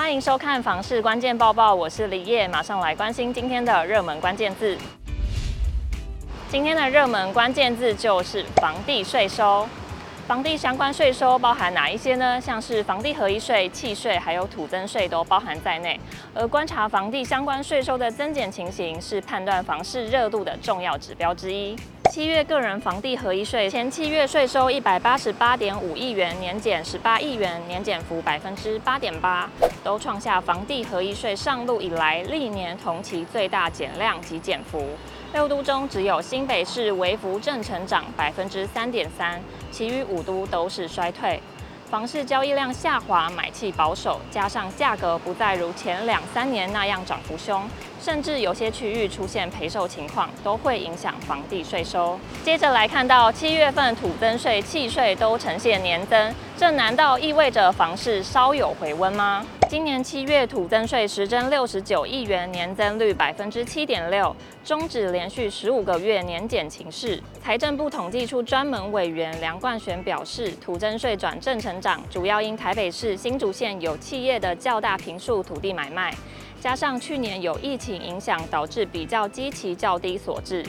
欢迎收看房市关键报报，我是李叶，马上来关心今天的热门关键字。今天的热门关键字就是房地税收。房地相关税收包含哪一些呢？像是房地合一税、契税，还有土增税都包含在内。而观察房地相关税收的增减情形，是判断房市热度的重要指标之一。七月个人房地合一税前七月税收一百八十八点五亿元，年减十八亿元，年减幅百分之八点八，都创下房地合一税上路以来历年同期最大减量及减幅。六都中只有新北市微幅正成长百分之三点三，其余五都都是衰退。房市交易量下滑，买气保守，加上价格不再如前两三年那样涨幅凶，甚至有些区域出现赔售情况，都会影响房地税收。接着来看到七月份土增税、契税都呈现年增，这难道意味着房市稍有回温吗？今年七月土增税实增六十九亿元，年增率百分之七点六，终止连续十五个月年减情势。财政部统计处专门委员梁冠璇表示，土增税转正成长，主要因台北市新竹县有企业的较大坪数土地买卖，加上去年有疫情影响，导致比较基期较低所致。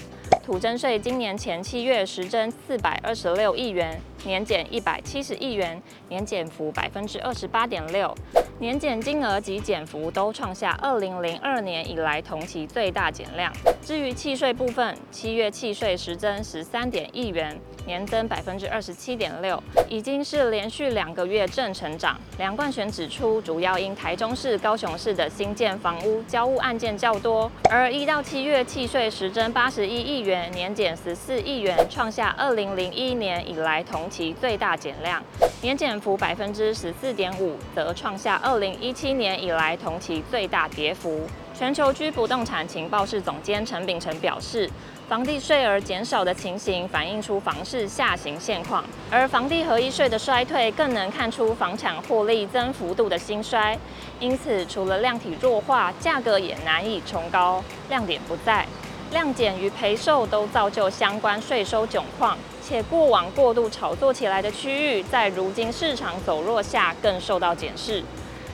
土增税今年前七月实征四百二十六亿元，年减一百七十亿元，年减幅百分之二十八点六。年减金额及减幅都创下二零零二年以来同期最大减量。至于契税部分，七月契税实增十三点亿元，年增百分之二十七点六，已经是连续两个月正成长。梁冠璇指出，主要因台中市、高雄市的新建房屋交屋案件较多，而一到七月契税实增八十一亿元，年减十四亿元，创下二零零一年以来同期最大减量。年减幅百分之十四点五，则创下二二零一七年以来同期最大跌幅。全球居不动产情报室总监陈秉承表示，房地税额减少的情形反映出房市下行现况，而房地合一税的衰退更能看出房产获利增幅度的兴衰。因此，除了量体弱化，价格也难以冲高，亮点不在。量减与赔售都造就相关税收窘况，且过往过度炒作起来的区域，在如今市场走弱下更受到检视。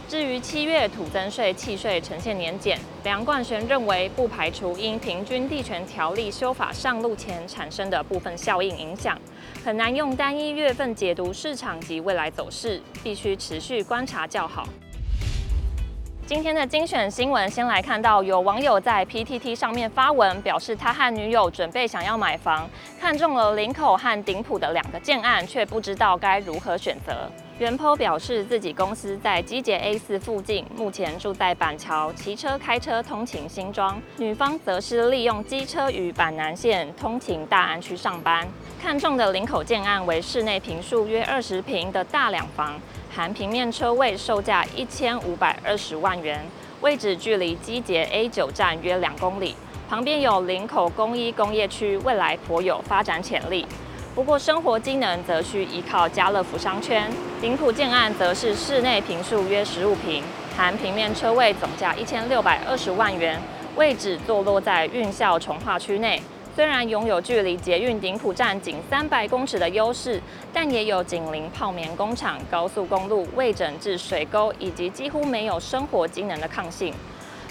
至于七月土增税、契税呈现年减，梁冠璇认为不排除因平均地权条例修法上路前产生的部分效应影响，很难用单一月份解读市场及未来走势，必须持续观察较好。今天的精选新闻，先来看到有网友在 PTT 上面发文，表示他和女友准备想要买房，看中了林口和顶埔的两个建案，却不知道该如何选择。袁坡表示自己公司在机捷 A 四附近，目前住在板桥，骑车开车通勤新庄。女方则是利用机车与板南线通勤大安区上班。看中的林口建案为室内坪数约二十坪的大两房。含平面车位，售价一千五百二十万元，位置距离机捷 A 九站约两公里，旁边有林口工一工业区，未来颇有发展潜力。不过生活机能则需依靠家乐福商圈。顶埔建案则是室内坪数约十五坪，含平面车位，总价一千六百二十万元，位置坐落在运校重划区内。虽然拥有距离捷运顶埔站仅三百公尺的优势，但也有紧邻泡棉工厂、高速公路、未整治水沟以及几乎没有生活机能的抗性。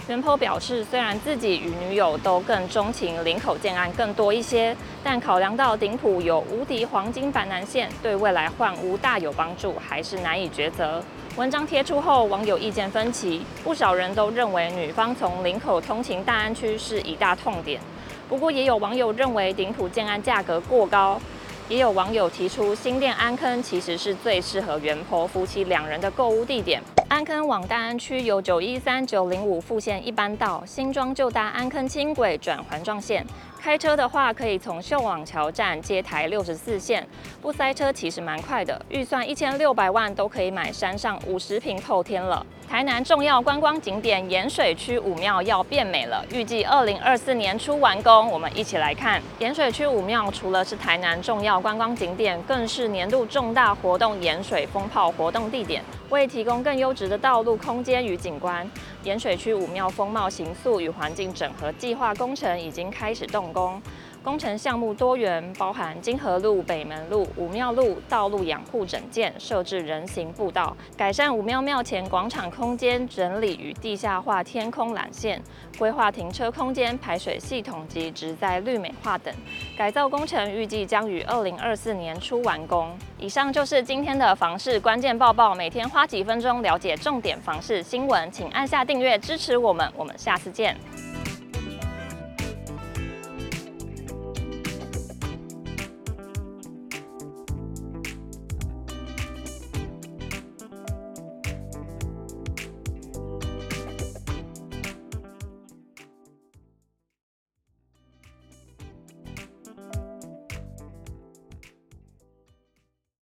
原 PO 表示，虽然自己与女友都更钟情林口建案更多一些，但考量到顶埔有无敌黄金板南线，对未来换屋大有帮助，还是难以抉择。文章贴出后，网友意见分歧，不少人都认为女方从林口通勤大安区是一大痛点。不过，也有网友认为顶埔建安价格过高，也有网友提出新店安坑其实是最适合原 PO 夫妻两人的购屋地点。安坑往大安区由九一三九零五复线一般道，新庄旧大安坑轻轨转环状线。开车的话，可以从秀网桥站接台六十四线，不塞车其实蛮快的。预算一千六百万都可以买山上五十坪透天了。台南重要观光景点盐水区武庙要变美了，预计二零二四年初完工。我们一起来看盐水区武庙，除了是台南重要观光景点，更是年度重大活动盐水风炮活动地点。为提供更优质的道路空间与景观，盐水区武庙风貌形塑与环境整合计划工程已经开始动工。工程项目多元，包含金河路、北门路、武庙路道路养护整建，设置人行步道，改善武庙庙前广场空间整理与地下化天空缆线，规划停车空间、排水系统及植栽绿美化等。改造工程预计将于二零二四年初完工。以上就是今天的房市关键报报，每天花几分钟了解重点房市新闻，请按下订阅支持我们，我们下次见。